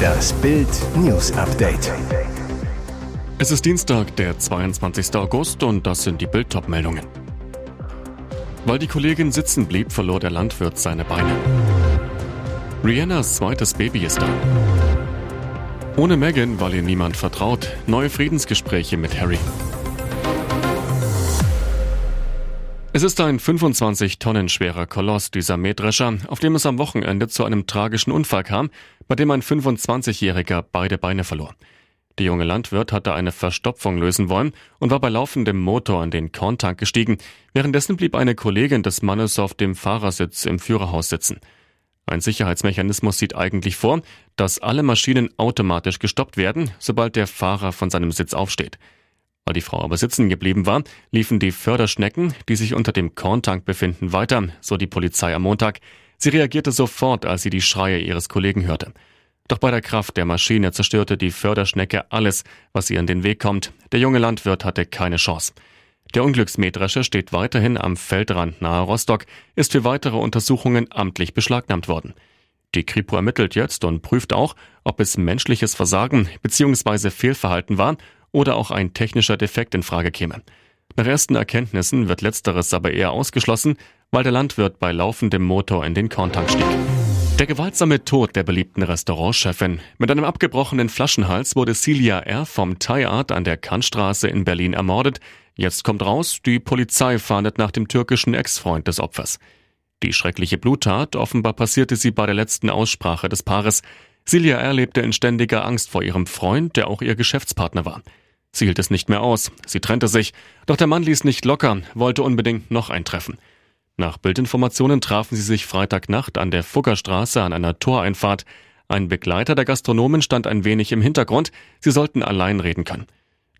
Das Bild News Update. Es ist Dienstag, der 22. August und das sind die Bild meldungen Weil die Kollegin sitzen blieb, verlor der Landwirt seine Beine. Rihannas zweites Baby ist da. Ohne Megan, weil ihr niemand vertraut. Neue Friedensgespräche mit Harry. Es ist ein 25 Tonnen schwerer Koloss, dieser Mähdrescher, auf dem es am Wochenende zu einem tragischen Unfall kam, bei dem ein 25-Jähriger beide Beine verlor. Der junge Landwirt hatte eine Verstopfung lösen wollen und war bei laufendem Motor in den Korntank gestiegen. Währenddessen blieb eine Kollegin des Mannes auf dem Fahrersitz im Führerhaus sitzen. Ein Sicherheitsmechanismus sieht eigentlich vor, dass alle Maschinen automatisch gestoppt werden, sobald der Fahrer von seinem Sitz aufsteht. Weil die Frau aber sitzen geblieben war, liefen die Förderschnecken, die sich unter dem Korntank befinden, weiter, so die Polizei am Montag. Sie reagierte sofort, als sie die Schreie ihres Kollegen hörte. Doch bei der Kraft der Maschine zerstörte die Förderschnecke alles, was ihr in den Weg kommt. Der junge Landwirt hatte keine Chance. Der Unglücksmähdrescher steht weiterhin am Feldrand nahe Rostock, ist für weitere Untersuchungen amtlich beschlagnahmt worden. Die Kripo ermittelt jetzt und prüft auch, ob es menschliches Versagen bzw. Fehlverhalten war oder auch ein technischer Defekt in Frage käme. Nach ersten Erkenntnissen wird letzteres aber eher ausgeschlossen, weil der Landwirt bei laufendem Motor in den Korntank stieg. Der gewaltsame Tod der beliebten Restaurantchefin. Mit einem abgebrochenen Flaschenhals wurde Celia R. vom Thai Art an der Kantstraße in Berlin ermordet. Jetzt kommt raus, die Polizei fahndet nach dem türkischen Ex-Freund des Opfers. Die schreckliche Bluttat offenbar passierte sie bei der letzten Aussprache des Paares. Celia R. lebte in ständiger Angst vor ihrem Freund, der auch ihr Geschäftspartner war. Sie hielt es nicht mehr aus. Sie trennte sich. Doch der Mann ließ nicht locker, wollte unbedingt noch ein Treffen. Nach Bildinformationen trafen sie sich Freitagnacht an der Fuggerstraße an einer Toreinfahrt. Ein Begleiter der Gastronomen stand ein wenig im Hintergrund. Sie sollten allein reden können.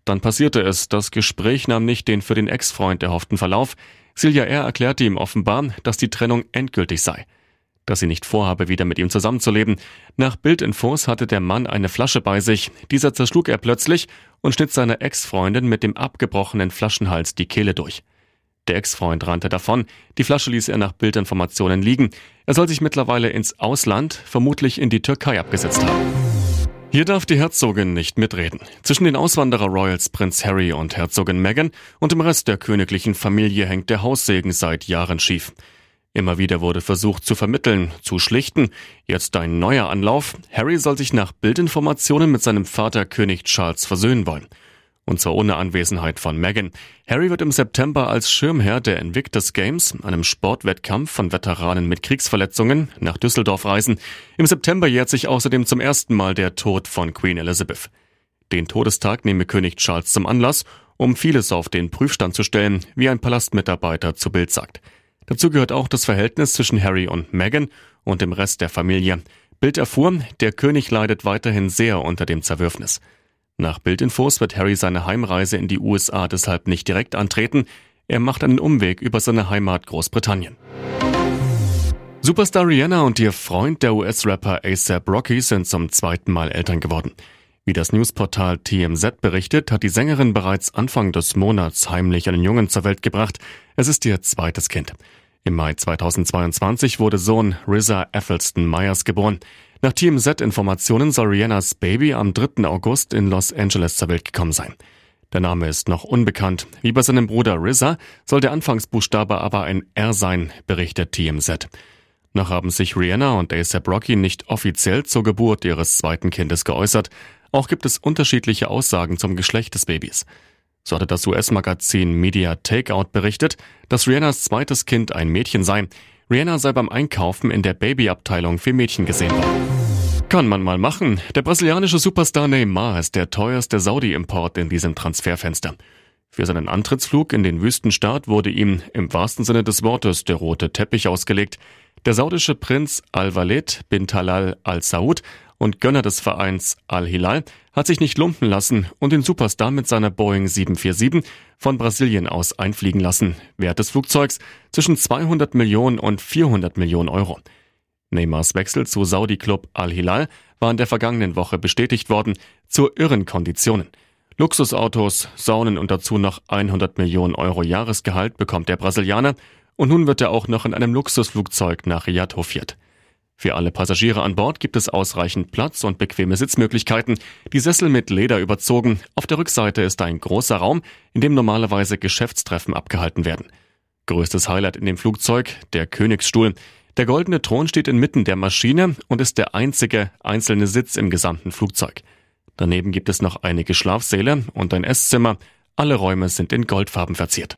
Dann passierte es. Das Gespräch nahm nicht den für den Ex-Freund erhofften Verlauf. Silja R. erklärte ihm offenbar, dass die Trennung endgültig sei dass sie nicht vorhabe, wieder mit ihm zusammenzuleben. Nach Bildinfos hatte der Mann eine Flasche bei sich. Dieser zerschlug er plötzlich und schnitt seiner Ex-Freundin mit dem abgebrochenen Flaschenhals die Kehle durch. Der Ex-Freund rannte davon, die Flasche ließ er nach Bildinformationen liegen. Er soll sich mittlerweile ins Ausland, vermutlich in die Türkei abgesetzt haben. Hier darf die Herzogin nicht mitreden. Zwischen den Auswanderer-Royals Prinz Harry und Herzogin Meghan und dem Rest der königlichen Familie hängt der Haussegen seit Jahren schief. Immer wieder wurde versucht zu vermitteln, zu schlichten. Jetzt ein neuer Anlauf. Harry soll sich nach Bildinformationen mit seinem Vater König Charles versöhnen wollen. Und zwar ohne Anwesenheit von Meghan. Harry wird im September als Schirmherr der Invictus Games, einem Sportwettkampf von Veteranen mit Kriegsverletzungen, nach Düsseldorf reisen. Im September jährt sich außerdem zum ersten Mal der Tod von Queen Elizabeth. Den Todestag nehme König Charles zum Anlass, um vieles auf den Prüfstand zu stellen, wie ein Palastmitarbeiter zu Bild sagt. Dazu gehört auch das Verhältnis zwischen Harry und Meghan und dem Rest der Familie. Bild erfuhr, der König leidet weiterhin sehr unter dem Zerwürfnis. Nach Bildinfos wird Harry seine Heimreise in die USA deshalb nicht direkt antreten. Er macht einen Umweg über seine Heimat Großbritannien. Superstar Rihanna und ihr Freund, der US-Rapper ASAP Rocky, sind zum zweiten Mal Eltern geworden. Wie das Newsportal TMZ berichtet, hat die Sängerin bereits Anfang des Monats heimlich einen Jungen zur Welt gebracht. Es ist ihr zweites Kind. Im Mai 2022 wurde Sohn RZA Ethelston Myers geboren. Nach TMZ-Informationen soll Rihannas Baby am 3. August in Los Angeles zur Welt gekommen sein. Der Name ist noch unbekannt. Wie bei seinem Bruder RZA soll der Anfangsbuchstabe aber ein R sein, berichtet TMZ. Noch haben sich Rihanna und ASAP Rocky nicht offiziell zur Geburt ihres zweiten Kindes geäußert. Auch gibt es unterschiedliche Aussagen zum Geschlecht des Babys. So hatte das US-Magazin Media Takeout berichtet, dass Rihannas zweites Kind ein Mädchen sei. Rihanna sei beim Einkaufen in der Babyabteilung für Mädchen gesehen worden. Kann man mal machen. Der brasilianische Superstar Neymar ist der teuerste Saudi-Import in diesem Transferfenster. Für seinen Antrittsflug in den Wüstenstaat wurde ihm im wahrsten Sinne des Wortes der rote Teppich ausgelegt. Der saudische Prinz Al-Walid bin Talal Al-Saud und Gönner des Vereins Al-Hilal, hat sich nicht lumpen lassen und den Superstar mit seiner Boeing 747 von Brasilien aus einfliegen lassen. Wert des Flugzeugs zwischen 200 Millionen und 400 Millionen Euro. Neymars Wechsel zu Saudi-Club Al-Hilal war in der vergangenen Woche bestätigt worden, zu irren Konditionen. Luxusautos, Saunen und dazu noch 100 Millionen Euro Jahresgehalt bekommt der Brasilianer und nun wird er auch noch in einem Luxusflugzeug nach Riyadh hofiert. Für alle Passagiere an Bord gibt es ausreichend Platz und bequeme Sitzmöglichkeiten, die Sessel mit Leder überzogen. Auf der Rückseite ist ein großer Raum, in dem normalerweise Geschäftstreffen abgehalten werden. Größtes Highlight in dem Flugzeug, der Königsstuhl. Der goldene Thron steht inmitten der Maschine und ist der einzige einzelne Sitz im gesamten Flugzeug. Daneben gibt es noch einige Schlafsäle und ein Esszimmer. Alle Räume sind in Goldfarben verziert.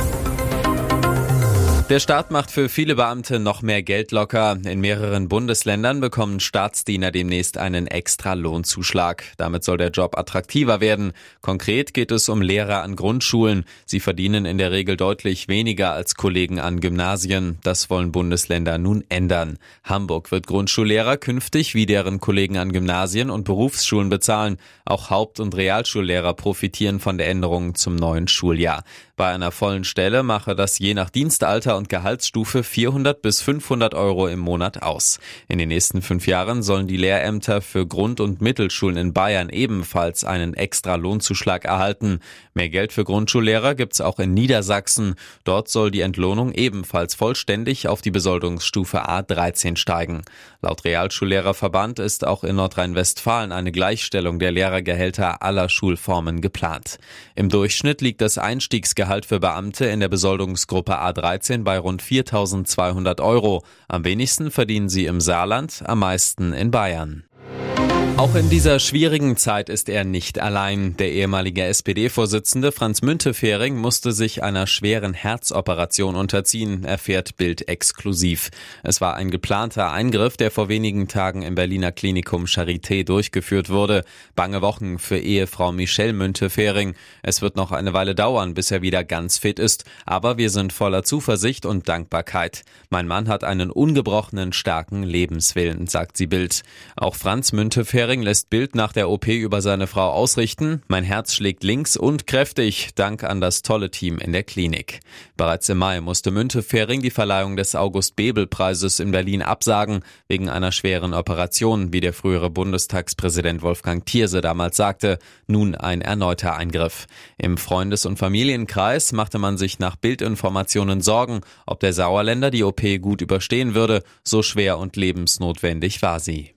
Der Staat macht für viele Beamte noch mehr Geld locker. In mehreren Bundesländern bekommen Staatsdiener demnächst einen extra Lohnzuschlag. Damit soll der Job attraktiver werden. Konkret geht es um Lehrer an Grundschulen. Sie verdienen in der Regel deutlich weniger als Kollegen an Gymnasien. Das wollen Bundesländer nun ändern. Hamburg wird Grundschullehrer künftig wie deren Kollegen an Gymnasien und Berufsschulen bezahlen. Auch Haupt- und Realschullehrer profitieren von der Änderung zum neuen Schuljahr. Bei einer vollen Stelle mache das je nach Dienstalter und Gehaltsstufe 400 bis 500 Euro im Monat aus. In den nächsten fünf Jahren sollen die Lehrämter für Grund- und Mittelschulen in Bayern ebenfalls einen extra Lohnzuschlag erhalten. Mehr Geld für Grundschullehrer gibt's auch in Niedersachsen. Dort soll die Entlohnung ebenfalls vollständig auf die Besoldungsstufe A13 steigen. Laut Realschullehrerverband ist auch in Nordrhein-Westfalen eine Gleichstellung der Lehrergehälter aller Schulformen geplant. Im Durchschnitt liegt das Einstiegsgehalt Gehalt für Beamte in der Besoldungsgruppe A13 bei rund 4.200 Euro. Am wenigsten verdienen sie im Saarland, am meisten in Bayern. Auch in dieser schwierigen Zeit ist er nicht allein. Der ehemalige SPD-Vorsitzende Franz Müntefering musste sich einer schweren Herzoperation unterziehen, erfährt Bild exklusiv. Es war ein geplanter Eingriff, der vor wenigen Tagen im Berliner Klinikum Charité durchgeführt wurde. Bange Wochen für Ehefrau Michelle Müntefering. Es wird noch eine Weile dauern, bis er wieder ganz fit ist, aber wir sind voller Zuversicht und Dankbarkeit. Mein Mann hat einen ungebrochenen, starken Lebenswillen, sagt sie Bild. Auch Franz Müntefering Hering lässt Bild nach der OP über seine Frau ausrichten. Mein Herz schlägt links und kräftig, dank an das tolle Team in der Klinik. Bereits im Mai musste Müntefering die Verleihung des August-Bebel-Preises in Berlin absagen, wegen einer schweren Operation, wie der frühere Bundestagspräsident Wolfgang Thierse damals sagte. Nun ein erneuter Eingriff. Im Freundes- und Familienkreis machte man sich nach Bildinformationen Sorgen, ob der Sauerländer die OP gut überstehen würde. So schwer und lebensnotwendig war sie.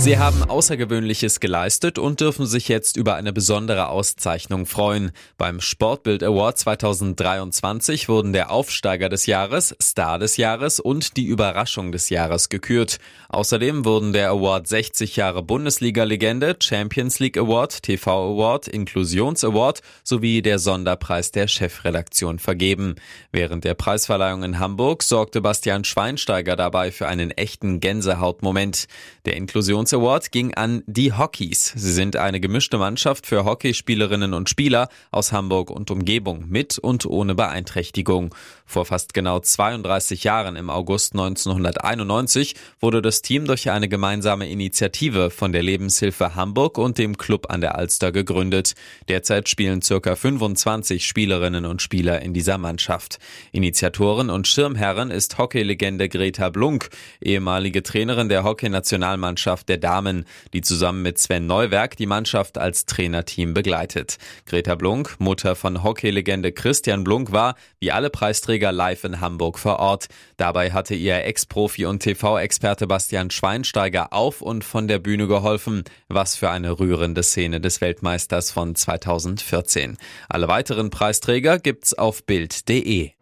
Sie haben Außergewöhnliches geleistet und dürfen sich jetzt über eine besondere Auszeichnung freuen. Beim Sportbild Award 2023 wurden der Aufsteiger des Jahres, Star des Jahres und die Überraschung des Jahres gekürt. Außerdem wurden der Award 60 Jahre Bundesliga-Legende, Champions League Award, TV Award, Inklusions Award sowie der Sonderpreis der Chefredaktion vergeben. Während der Preisverleihung in Hamburg sorgte Bastian Schweinsteiger dabei für einen echten Gänsehautmoment. Der Inklusions Performance Award ging an die Hockeys. Sie sind eine gemischte Mannschaft für Hockeyspielerinnen und Spieler aus Hamburg und Umgebung mit und ohne Beeinträchtigung. Vor fast genau 32 Jahren im August 1991 wurde das Team durch eine gemeinsame Initiative von der Lebenshilfe Hamburg und dem Club an der Alster gegründet. Derzeit spielen circa 25 Spielerinnen und Spieler in dieser Mannschaft. Initiatorin und Schirmherrin ist Hockeylegende Greta Blunk, ehemalige Trainerin der Hockeynationalmannschaft der Damen, die zusammen mit Sven Neuwerk die Mannschaft als Trainerteam begleitet. Greta Blunk, Mutter von Hockeylegende Christian Blunk, war, wie alle Preisträger, live in Hamburg vor Ort. Dabei hatte ihr Ex-Profi und TV-Experte Bastian Schweinsteiger auf und von der Bühne geholfen. Was für eine rührende Szene des Weltmeisters von 2014. Alle weiteren Preisträger gibt's auf Bild.de.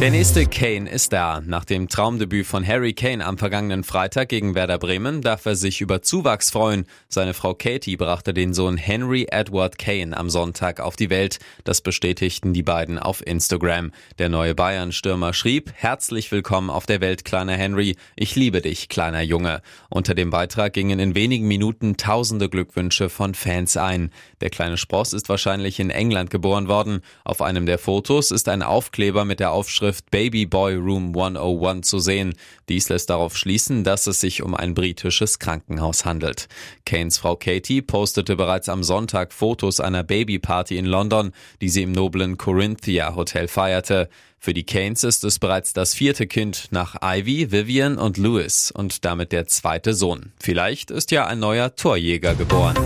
Der nächste Kane ist da. Nach dem Traumdebüt von Harry Kane am vergangenen Freitag gegen Werder Bremen darf er sich über Zuwachs freuen. Seine Frau Katie brachte den Sohn Henry Edward Kane am Sonntag auf die Welt. Das bestätigten die beiden auf Instagram. Der neue Bayern-Stürmer schrieb, herzlich willkommen auf der Welt, kleiner Henry. Ich liebe dich, kleiner Junge. Unter dem Beitrag gingen in wenigen Minuten tausende Glückwünsche von Fans ein. Der kleine Spross ist wahrscheinlich in England geboren worden. Auf einem der Fotos ist ein Aufkleber mit der Aufschrift Überschrift Baby Boy Room 101 zu sehen. Dies lässt darauf schließen, dass es sich um ein britisches Krankenhaus handelt. Kanes Frau Katie postete bereits am Sonntag Fotos einer Babyparty in London, die sie im noblen Corinthia Hotel feierte. Für die Kanes ist es bereits das vierte Kind nach Ivy, Vivian und Louis und damit der zweite Sohn. Vielleicht ist ja ein neuer Torjäger geboren.